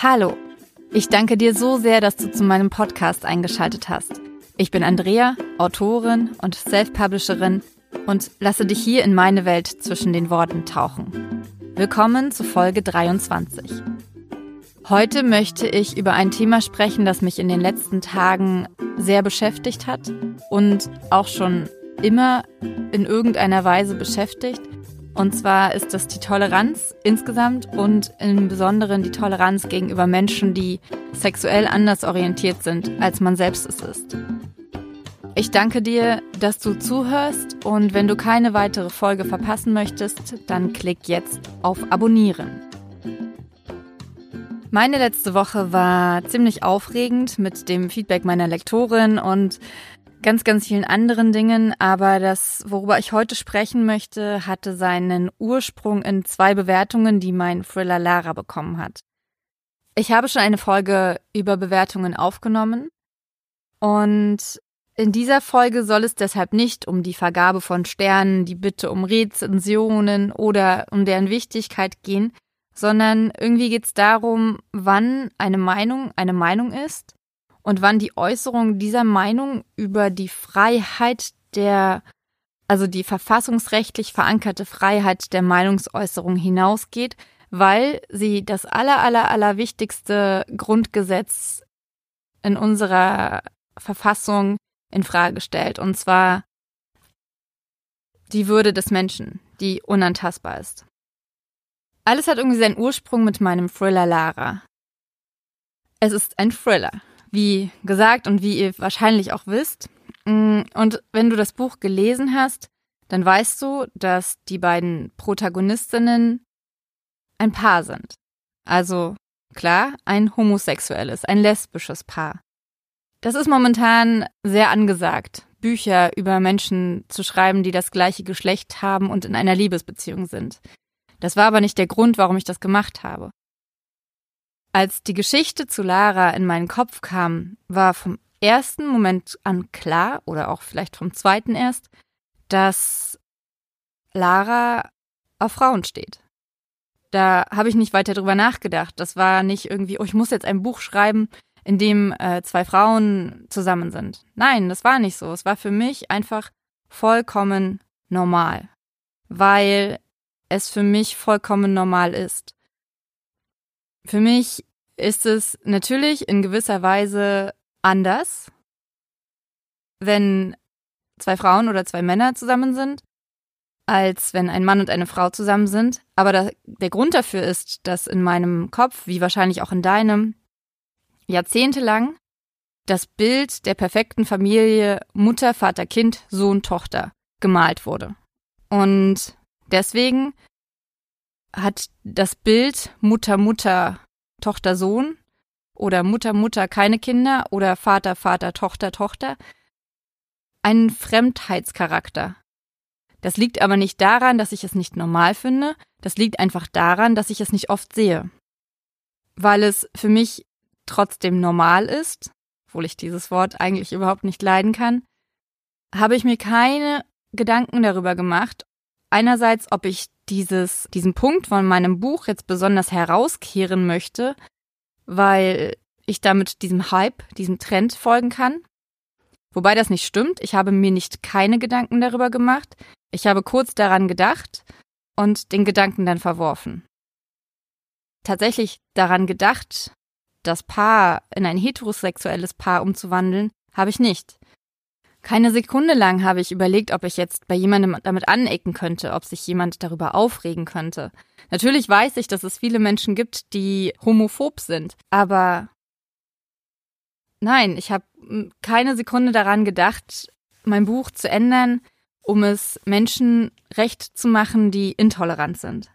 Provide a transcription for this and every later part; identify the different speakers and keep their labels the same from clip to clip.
Speaker 1: Hallo, ich danke dir so sehr, dass du zu meinem Podcast eingeschaltet hast. Ich bin Andrea, Autorin und Self-Publisherin und lasse dich hier in meine Welt zwischen den Worten tauchen. Willkommen zu Folge 23. Heute möchte ich über ein Thema sprechen, das mich in den letzten Tagen sehr beschäftigt hat und auch schon immer in irgendeiner Weise beschäftigt. Und zwar ist das die Toleranz insgesamt und im Besonderen die Toleranz gegenüber Menschen, die sexuell anders orientiert sind, als man selbst es ist. Ich danke dir, dass du zuhörst und wenn du keine weitere Folge verpassen möchtest, dann klick jetzt auf Abonnieren. Meine letzte Woche war ziemlich aufregend mit dem Feedback meiner Lektorin und ganz, ganz vielen anderen Dingen, aber das, worüber ich heute sprechen möchte, hatte seinen Ursprung in zwei Bewertungen, die mein Thriller Lara bekommen hat. Ich habe schon eine Folge über Bewertungen aufgenommen und in dieser Folge soll es deshalb nicht um die Vergabe von Sternen, die Bitte um Rezensionen oder um deren Wichtigkeit gehen, sondern irgendwie geht es darum, wann eine Meinung eine Meinung ist und wann die Äußerung dieser Meinung über die Freiheit der, also die verfassungsrechtlich verankerte Freiheit der Meinungsäußerung hinausgeht, weil sie das aller, aller, aller wichtigste Grundgesetz in unserer Verfassung in Frage stellt, und zwar die Würde des Menschen, die unantastbar ist. Alles hat irgendwie seinen Ursprung mit meinem Thriller Lara. Es ist ein Thriller wie gesagt und wie ihr wahrscheinlich auch wisst. Mm, und wenn du das Buch gelesen hast, dann weißt du, dass die beiden Protagonistinnen ein Paar sind. Also klar, ein homosexuelles, ein lesbisches Paar. Das ist momentan sehr angesagt, Bücher über Menschen zu schreiben, die das gleiche Geschlecht haben und in einer Liebesbeziehung sind. Das war aber nicht der Grund, warum ich das gemacht habe. Als die Geschichte zu Lara in meinen Kopf kam, war vom ersten Moment an klar, oder auch vielleicht vom zweiten erst, dass Lara auf Frauen steht. Da habe ich nicht weiter drüber nachgedacht. Das war nicht irgendwie, oh, ich muss jetzt ein Buch schreiben, in dem äh, zwei Frauen zusammen sind. Nein, das war nicht so. Es war für mich einfach vollkommen normal, weil es für mich vollkommen normal ist. Für mich ist es natürlich in gewisser Weise anders, wenn zwei Frauen oder zwei Männer zusammen sind, als wenn ein Mann und eine Frau zusammen sind. Aber da, der Grund dafür ist, dass in meinem Kopf, wie wahrscheinlich auch in deinem, jahrzehntelang das Bild der perfekten Familie Mutter, Vater, Kind, Sohn, Tochter gemalt wurde. Und deswegen hat das Bild Mutter, Mutter, Tochter, Sohn oder Mutter, Mutter, keine Kinder oder Vater, Vater, Tochter, Tochter einen Fremdheitscharakter. Das liegt aber nicht daran, dass ich es nicht normal finde, das liegt einfach daran, dass ich es nicht oft sehe. Weil es für mich trotzdem normal ist, obwohl ich dieses Wort eigentlich überhaupt nicht leiden kann, habe ich mir keine Gedanken darüber gemacht, einerseits, ob ich dieses, diesen Punkt von meinem Buch jetzt besonders herauskehren möchte, weil ich damit diesem Hype, diesem Trend folgen kann. Wobei das nicht stimmt. Ich habe mir nicht keine Gedanken darüber gemacht. Ich habe kurz daran gedacht und den Gedanken dann verworfen. Tatsächlich daran gedacht, das Paar in ein heterosexuelles Paar umzuwandeln, habe ich nicht. Keine Sekunde lang habe ich überlegt, ob ich jetzt bei jemandem damit anecken könnte, ob sich jemand darüber aufregen könnte. Natürlich weiß ich, dass es viele Menschen gibt, die homophob sind, aber nein, ich habe keine Sekunde daran gedacht, mein Buch zu ändern, um es Menschen recht zu machen, die intolerant sind.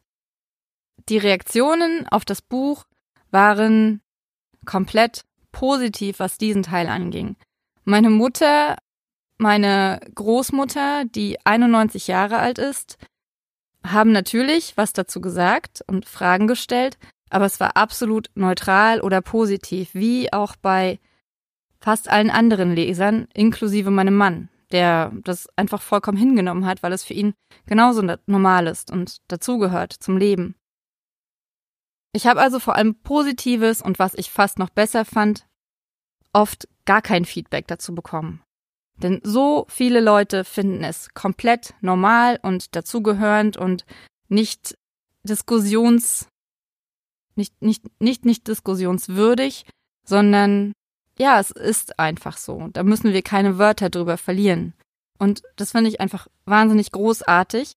Speaker 1: Die Reaktionen auf das Buch waren komplett positiv, was diesen Teil anging. Meine Mutter meine Großmutter, die 91 Jahre alt ist, haben natürlich was dazu gesagt und Fragen gestellt, aber es war absolut neutral oder positiv, wie auch bei fast allen anderen Lesern, inklusive meinem Mann, der das einfach vollkommen hingenommen hat, weil es für ihn genauso normal ist und dazugehört zum Leben. Ich habe also vor allem Positives und was ich fast noch besser fand, oft gar kein Feedback dazu bekommen. Denn so viele Leute finden es komplett normal und dazugehörend und nicht diskussions, nicht, nicht, nicht, nicht diskussionswürdig, sondern ja, es ist einfach so. Da müssen wir keine Wörter drüber verlieren. Und das finde ich einfach wahnsinnig großartig.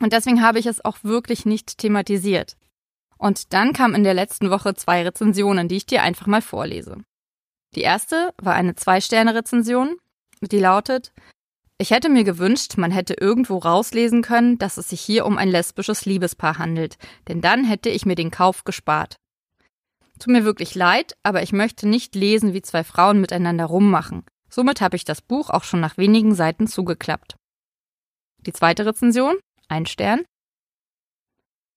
Speaker 1: Und deswegen habe ich es auch wirklich nicht thematisiert. Und dann kamen in der letzten Woche zwei Rezensionen, die ich dir einfach mal vorlese. Die erste war eine Zwei-Sterne-Rezension, die lautet, ich hätte mir gewünscht, man hätte irgendwo rauslesen können, dass es sich hier um ein lesbisches Liebespaar handelt, denn dann hätte ich mir den Kauf gespart. Tut mir wirklich leid, aber ich möchte nicht lesen, wie zwei Frauen miteinander rummachen. Somit habe ich das Buch auch schon nach wenigen Seiten zugeklappt. Die zweite Rezension, ein Stern,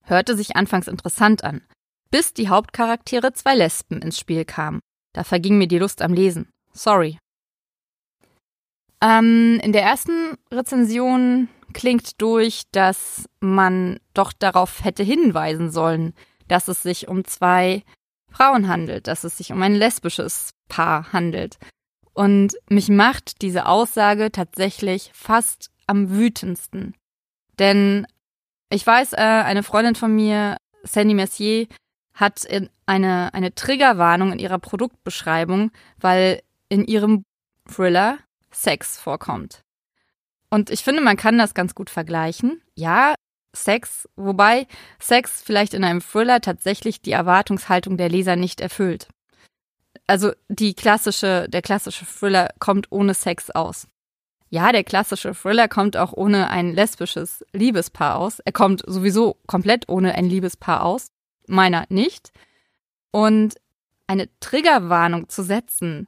Speaker 1: hörte sich anfangs interessant an, bis die Hauptcharaktere zwei Lesben ins Spiel kamen. Da verging mir die Lust am Lesen. Sorry. Ähm, in der ersten Rezension klingt durch, dass man doch darauf hätte hinweisen sollen, dass es sich um zwei Frauen handelt, dass es sich um ein lesbisches Paar handelt. Und mich macht diese Aussage tatsächlich fast am wütendsten. Denn ich weiß, äh, eine Freundin von mir, Sandy Mercier, hat eine, eine Triggerwarnung in ihrer Produktbeschreibung, weil in ihrem Thriller Sex vorkommt. Und ich finde, man kann das ganz gut vergleichen. Ja, Sex, wobei Sex vielleicht in einem Thriller tatsächlich die Erwartungshaltung der Leser nicht erfüllt. Also die klassische, der klassische Thriller kommt ohne Sex aus. Ja, der klassische Thriller kommt auch ohne ein lesbisches Liebespaar aus. Er kommt sowieso komplett ohne ein Liebespaar aus. Meiner nicht. Und eine Triggerwarnung zu setzen,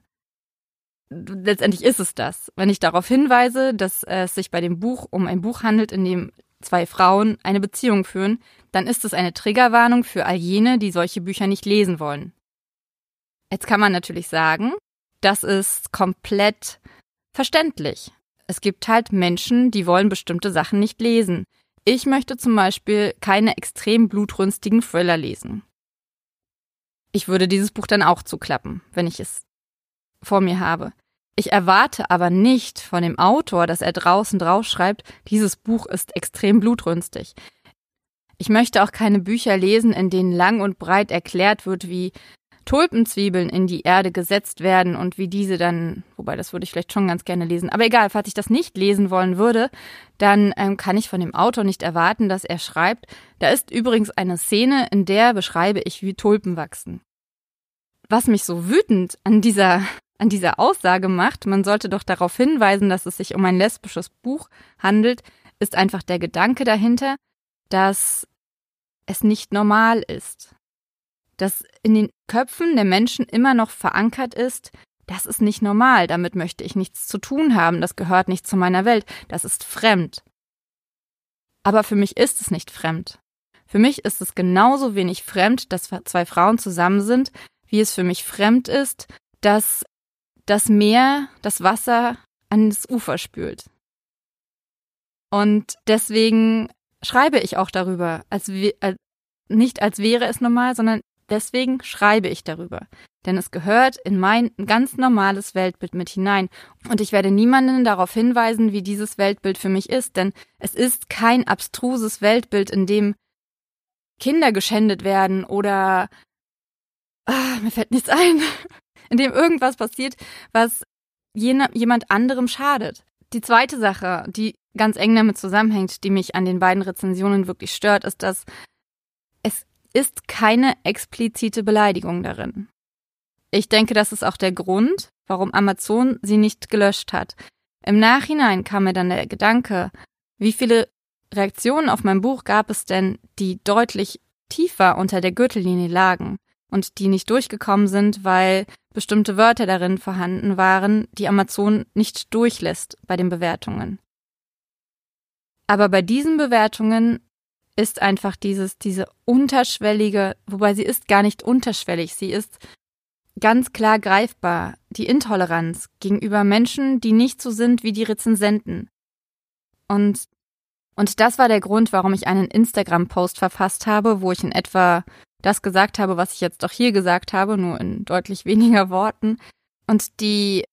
Speaker 1: letztendlich ist es das. Wenn ich darauf hinweise, dass es sich bei dem Buch um ein Buch handelt, in dem zwei Frauen eine Beziehung führen, dann ist es eine Triggerwarnung für all jene, die solche Bücher nicht lesen wollen. Jetzt kann man natürlich sagen, das ist komplett verständlich. Es gibt halt Menschen, die wollen bestimmte Sachen nicht lesen. Ich möchte zum Beispiel keine extrem blutrünstigen Thriller lesen. Ich würde dieses Buch dann auch zuklappen, wenn ich es vor mir habe. Ich erwarte aber nicht von dem Autor, dass er draußen draufschreibt, dieses Buch ist extrem blutrünstig. Ich möchte auch keine Bücher lesen, in denen lang und breit erklärt wird, wie Tulpenzwiebeln in die Erde gesetzt werden und wie diese dann, wobei das würde ich vielleicht schon ganz gerne lesen, aber egal, falls ich das nicht lesen wollen würde, dann ähm, kann ich von dem Autor nicht erwarten, dass er schreibt, da ist übrigens eine Szene, in der beschreibe ich, wie Tulpen wachsen. Was mich so wütend an dieser an dieser Aussage macht, man sollte doch darauf hinweisen, dass es sich um ein lesbisches Buch handelt, ist einfach der Gedanke dahinter, dass es nicht normal ist. Dass in den Köpfen der Menschen immer noch verankert ist, das ist nicht normal, damit möchte ich nichts zu tun haben, das gehört nicht zu meiner Welt, das ist fremd. Aber für mich ist es nicht fremd. Für mich ist es genauso wenig fremd, dass zwei Frauen zusammen sind, wie es für mich fremd ist, dass das Meer das Wasser ans Ufer spült. Und deswegen schreibe ich auch darüber, als, als nicht als wäre es normal, sondern deswegen schreibe ich darüber. Denn es gehört in mein ganz normales Weltbild mit hinein. Und ich werde niemanden darauf hinweisen, wie dieses Weltbild für mich ist, denn es ist kein abstruses Weltbild, in dem Kinder geschändet werden oder ah, mir fällt nichts ein in dem irgendwas passiert, was jene, jemand anderem schadet. Die zweite Sache, die ganz eng damit zusammenhängt, die mich an den beiden Rezensionen wirklich stört, ist, dass es ist keine explizite Beleidigung darin. Ich denke, das ist auch der Grund, warum Amazon sie nicht gelöscht hat. Im Nachhinein kam mir dann der Gedanke, wie viele Reaktionen auf mein Buch gab es denn, die deutlich tiefer unter der Gürtellinie lagen und die nicht durchgekommen sind, weil bestimmte Wörter darin vorhanden waren, die Amazon nicht durchlässt bei den Bewertungen. Aber bei diesen Bewertungen ist einfach dieses, diese unterschwellige, wobei sie ist gar nicht unterschwellig, sie ist ganz klar greifbar, die Intoleranz gegenüber Menschen, die nicht so sind wie die Rezensenten. Und, und das war der Grund, warum ich einen Instagram-Post verfasst habe, wo ich in etwa das gesagt habe, was ich jetzt doch hier gesagt habe, nur in deutlich weniger Worten. Und die,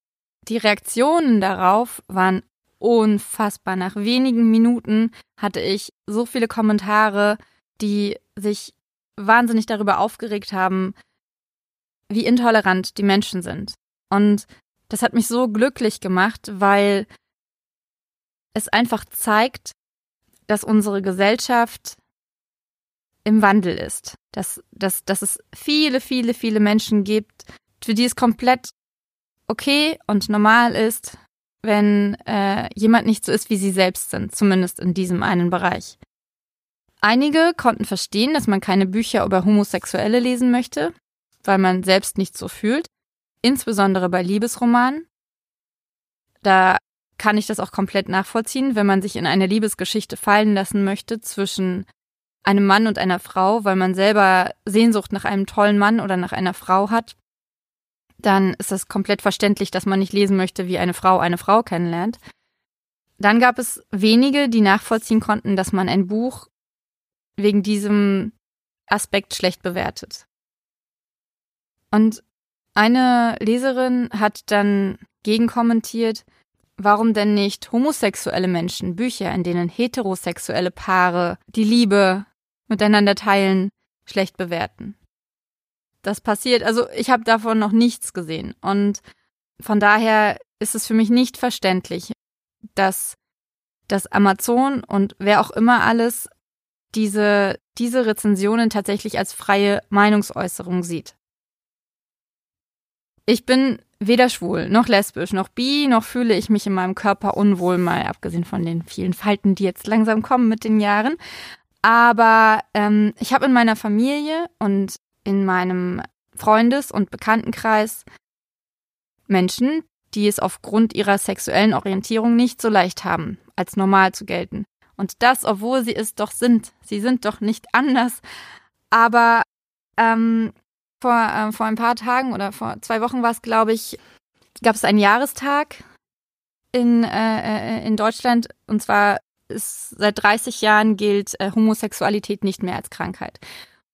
Speaker 1: die Reaktionen darauf waren unfassbar. Nach wenigen Minuten hatte ich so viele Kommentare, die sich wahnsinnig darüber aufgeregt haben, wie intolerant die Menschen sind. Und das hat mich so glücklich gemacht, weil es einfach zeigt, dass unsere Gesellschaft im Wandel ist. Dass, dass, dass es viele, viele, viele Menschen gibt, für die es komplett okay und normal ist, wenn äh, jemand nicht so ist, wie sie selbst sind, zumindest in diesem einen Bereich. Einige konnten verstehen, dass man keine Bücher über Homosexuelle lesen möchte, weil man selbst nicht so fühlt, insbesondere bei Liebesromanen. Da kann ich das auch komplett nachvollziehen, wenn man sich in eine Liebesgeschichte fallen lassen möchte zwischen einem Mann und einer Frau, weil man selber Sehnsucht nach einem tollen Mann oder nach einer Frau hat, dann ist es komplett verständlich, dass man nicht lesen möchte, wie eine Frau eine Frau kennenlernt. Dann gab es wenige, die nachvollziehen konnten, dass man ein Buch wegen diesem Aspekt schlecht bewertet. Und eine Leserin hat dann gegenkommentiert, warum denn nicht homosexuelle Menschen Bücher, in denen heterosexuelle Paare die Liebe miteinander teilen, schlecht bewerten. Das passiert, also ich habe davon noch nichts gesehen und von daher ist es für mich nicht verständlich, dass dass Amazon und wer auch immer alles diese, diese Rezensionen tatsächlich als freie Meinungsäußerung sieht. Ich bin weder schwul, noch lesbisch, noch bi, noch fühle ich mich in meinem Körper unwohl, mal abgesehen von den vielen Falten, die jetzt langsam kommen mit den Jahren. Aber ähm, ich habe in meiner Familie und in meinem Freundes- und Bekanntenkreis Menschen, die es aufgrund ihrer sexuellen Orientierung nicht so leicht haben, als normal zu gelten. Und das, obwohl sie es doch sind. Sie sind doch nicht anders. Aber ähm, vor, äh, vor ein paar Tagen oder vor zwei Wochen war es, glaube ich, gab es einen Jahrestag in, äh, äh, in Deutschland. Und zwar ist seit 30 Jahren gilt äh, Homosexualität nicht mehr als Krankheit.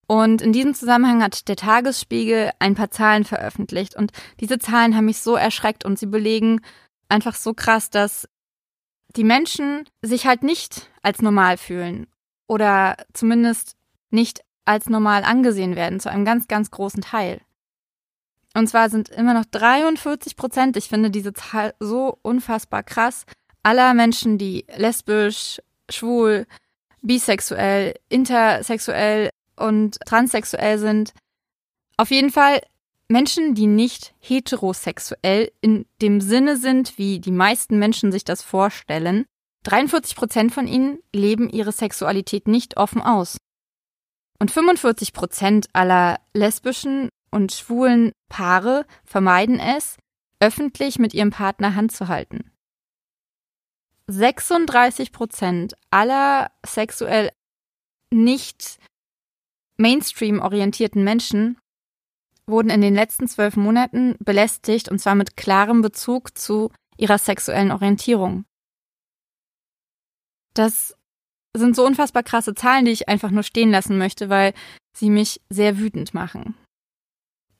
Speaker 1: Und in diesem Zusammenhang hat der Tagesspiegel ein paar Zahlen veröffentlicht. Und diese Zahlen haben mich so erschreckt und sie belegen einfach so krass, dass die Menschen sich halt nicht als normal fühlen oder zumindest nicht als normal angesehen werden, zu einem ganz, ganz großen Teil. Und zwar sind immer noch 43 Prozent, ich finde diese Zahl so unfassbar krass, aller Menschen, die lesbisch, schwul, bisexuell, intersexuell und transsexuell sind, auf jeden Fall Menschen, die nicht heterosexuell in dem Sinne sind, wie die meisten Menschen sich das vorstellen, 43 Prozent von ihnen leben ihre Sexualität nicht offen aus. Und 45 Prozent aller lesbischen und schwulen Paare vermeiden es, öffentlich mit ihrem Partner Hand zu halten. 36 Prozent aller sexuell nicht Mainstream orientierten Menschen wurden in den letzten zwölf Monaten belästigt und zwar mit klarem Bezug zu ihrer sexuellen Orientierung. Das sind so unfassbar krasse Zahlen, die ich einfach nur stehen lassen möchte, weil sie mich sehr wütend machen.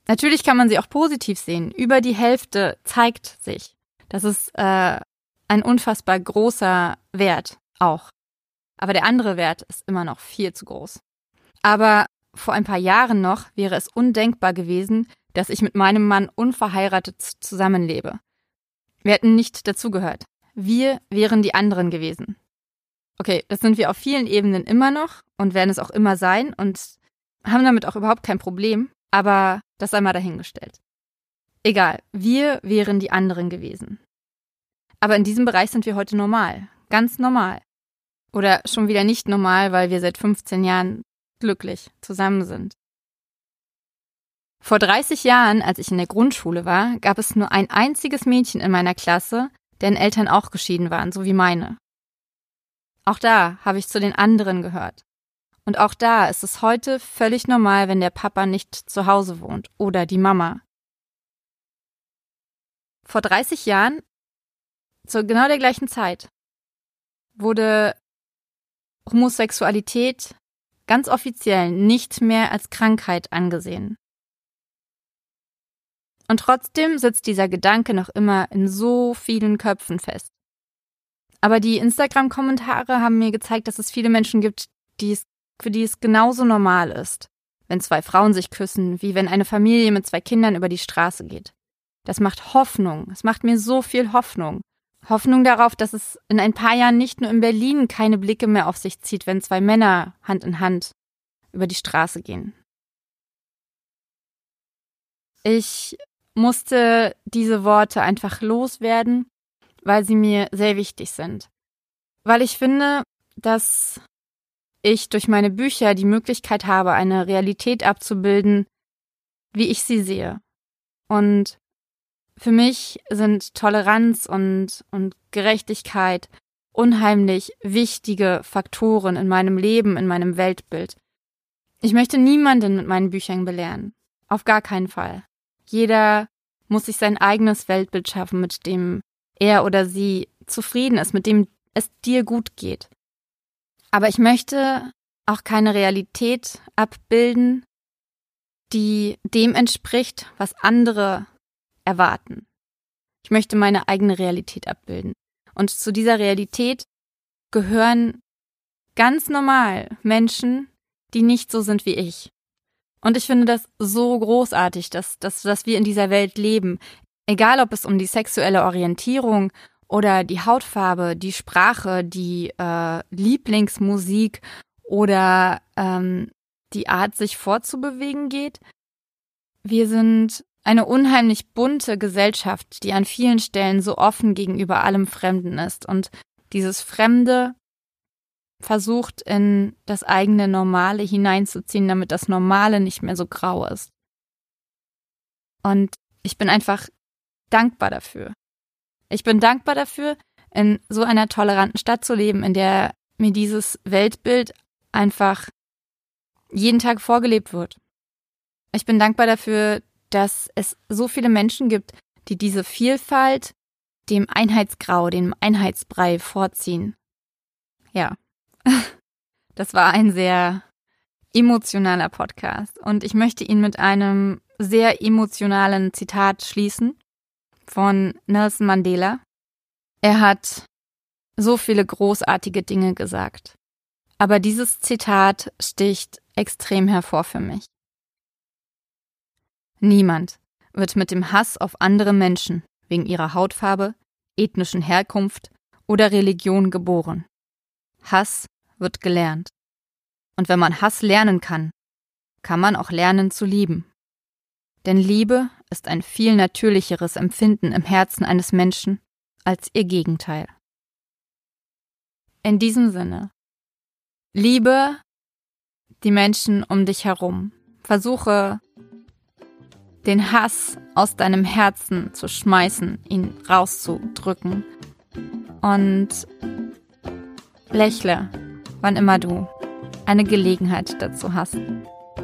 Speaker 1: Natürlich kann man sie auch positiv sehen. Über die Hälfte zeigt sich. Das ist äh, ein unfassbar großer Wert auch. Aber der andere Wert ist immer noch viel zu groß. Aber vor ein paar Jahren noch wäre es undenkbar gewesen, dass ich mit meinem Mann unverheiratet zusammenlebe. Wir hätten nicht dazugehört. Wir wären die anderen gewesen. Okay, das sind wir auf vielen Ebenen immer noch und werden es auch immer sein und haben damit auch überhaupt kein Problem, aber das sei mal dahingestellt. Egal, wir wären die anderen gewesen. Aber in diesem Bereich sind wir heute normal, ganz normal. Oder schon wieder nicht normal, weil wir seit 15 Jahren glücklich zusammen sind. Vor 30 Jahren, als ich in der Grundschule war, gab es nur ein einziges Mädchen in meiner Klasse, deren Eltern auch geschieden waren, so wie meine. Auch da habe ich zu den anderen gehört. Und auch da ist es heute völlig normal, wenn der Papa nicht zu Hause wohnt oder die Mama. Vor 30 Jahren, zu genau der gleichen Zeit, wurde Homosexualität ganz offiziell nicht mehr als Krankheit angesehen. Und trotzdem sitzt dieser Gedanke noch immer in so vielen Köpfen fest. Aber die Instagram-Kommentare haben mir gezeigt, dass es viele Menschen gibt, die es, für die es genauso normal ist, wenn zwei Frauen sich küssen, wie wenn eine Familie mit zwei Kindern über die Straße geht. Das macht Hoffnung. Es macht mir so viel Hoffnung. Hoffnung darauf, dass es in ein paar Jahren nicht nur in Berlin keine Blicke mehr auf sich zieht, wenn zwei Männer Hand in Hand über die Straße gehen. Ich musste diese Worte einfach loswerden weil sie mir sehr wichtig sind. Weil ich finde, dass ich durch meine Bücher die Möglichkeit habe, eine Realität abzubilden, wie ich sie sehe. Und für mich sind Toleranz und, und Gerechtigkeit unheimlich wichtige Faktoren in meinem Leben, in meinem Weltbild. Ich möchte niemanden mit meinen Büchern belehren. Auf gar keinen Fall. Jeder muss sich sein eigenes Weltbild schaffen, mit dem er oder sie zufrieden ist, mit dem es dir gut geht. Aber ich möchte auch keine Realität abbilden, die dem entspricht, was andere erwarten. Ich möchte meine eigene Realität abbilden. Und zu dieser Realität gehören ganz normal Menschen, die nicht so sind wie ich. Und ich finde das so großartig, dass, dass, dass wir in dieser Welt leben, Egal, ob es um die sexuelle Orientierung oder die Hautfarbe, die Sprache, die äh, Lieblingsmusik oder ähm, die Art, sich fortzubewegen geht. Wir sind eine unheimlich bunte Gesellschaft, die an vielen Stellen so offen gegenüber allem Fremden ist und dieses Fremde versucht in das eigene Normale hineinzuziehen, damit das Normale nicht mehr so grau ist. Und ich bin einfach dankbar dafür. Ich bin dankbar dafür, in so einer toleranten Stadt zu leben, in der mir dieses Weltbild einfach jeden Tag vorgelebt wird. Ich bin dankbar dafür, dass es so viele Menschen gibt, die diese Vielfalt dem Einheitsgrau, dem Einheitsbrei vorziehen. Ja, das war ein sehr emotionaler Podcast und ich möchte ihn mit einem sehr emotionalen Zitat schließen von Nelson Mandela. Er hat so viele großartige Dinge gesagt. Aber dieses Zitat sticht extrem hervor für mich. Niemand wird mit dem Hass auf andere Menschen wegen ihrer Hautfarbe, ethnischen Herkunft oder Religion geboren. Hass wird gelernt. Und wenn man Hass lernen kann, kann man auch lernen zu lieben. Denn Liebe ist ein viel natürlicheres Empfinden im Herzen eines Menschen als ihr Gegenteil. In diesem Sinne, liebe die Menschen um dich herum. Versuche den Hass aus deinem Herzen zu schmeißen, ihn rauszudrücken. Und lächle, wann immer du eine Gelegenheit dazu hast.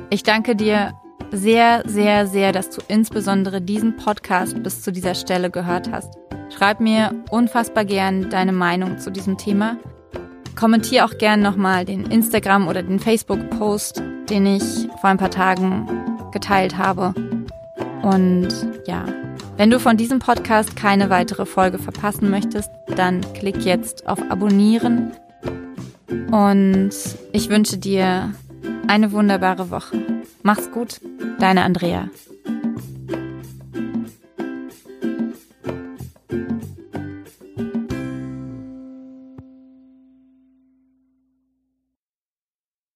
Speaker 1: Ich danke dir sehr, sehr, sehr, dass du insbesondere diesen Podcast bis zu dieser Stelle gehört hast. Schreib mir unfassbar gern deine Meinung zu diesem Thema. Kommentier auch gern nochmal den Instagram oder den Facebook-Post, den ich vor ein paar Tagen geteilt habe. Und ja, wenn du von diesem Podcast keine weitere Folge verpassen möchtest, dann klick jetzt auf Abonnieren. Und ich wünsche dir eine wunderbare Woche. Mach's gut, deine Andrea.